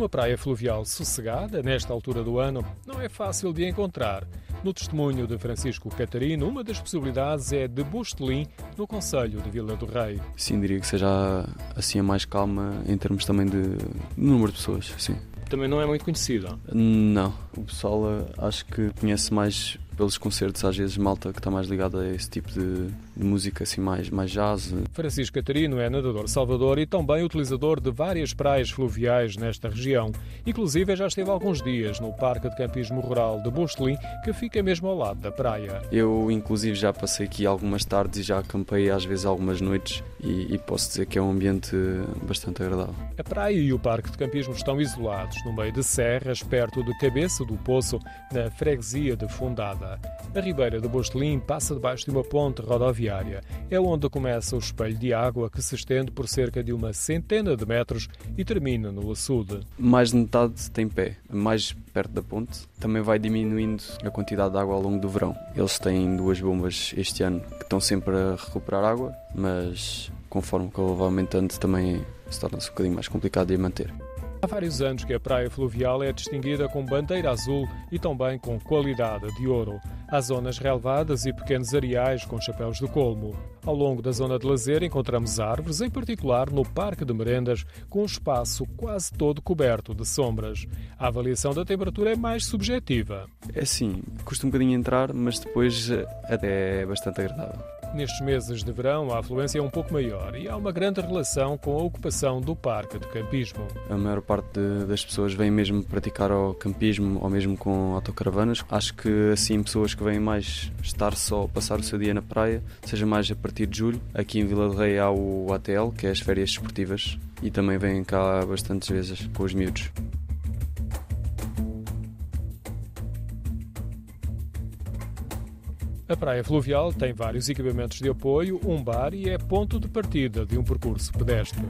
Uma praia fluvial sossegada, nesta altura do ano, não é fácil de encontrar. No testemunho de Francisco Catarino, uma das possibilidades é de Bostelim, no Conselho de Vila do Rei. Sim, diria que seja assim a mais calma em termos também de número de pessoas, sim. Também não é muito conhecida? Não, o pessoal acho que conhece mais pelos concertos, às vezes malta que está mais ligada a esse tipo de, de, música, assim, mais, mais jazz. Francisco Catarino é nadador salvador e também utilizador de várias praias fluviais nesta região. Inclusive já esteve alguns dias no Parque de Campismo Rural de Bostelim, que fica mesmo ao lado da praia. Eu, inclusive, já passei aqui algumas tardes e já acampei às vezes algumas noites e, e posso dizer que é um ambiente bastante agradável. A praia e o Parque de Campismo estão isolados, no meio de serras, perto de Cabeça do Poço, na freguesia de Fundada. A Ribeira de Bostelim passa debaixo de uma ponte rodoviária. É onde começa o espelho de água que se estende por cerca de uma centena de metros e termina no açude. Mais de metade tem pé, mais perto da ponte. Também vai diminuindo a quantidade de água ao longo do verão. Eles têm duas bombas este ano que estão sempre a recuperar água, mas conforme que ela vai aumentando também se torna-se um bocadinho mais complicado de manter. Há vários anos que a praia fluvial é distinguida com bandeira azul e também com qualidade de ouro. Há zonas relevadas e pequenos areais com chapéus de colmo. Ao longo da zona de lazer encontramos árvores, em particular no Parque de Merendas, com um espaço quase todo coberto de sombras. A avaliação da temperatura é mais subjetiva. É sim, custa um bocadinho entrar, mas depois eh, até é bastante agradável. Nestes meses de verão, a afluência é um pouco maior e há uma grande relação com a ocupação do parque de campismo. A maior parte das pessoas vem mesmo praticar o campismo ou mesmo com autocaravanas. Acho que assim pessoas que vêm mais estar só, passar o seu dia na praia, seja mais a partir de julho. Aqui em Vila de Rei há o ATL, que é as férias esportivas, e também vêm cá bastantes vezes com os miúdos. A praia fluvial tem vários equipamentos de apoio, um bar e é ponto de partida de um percurso pedestre.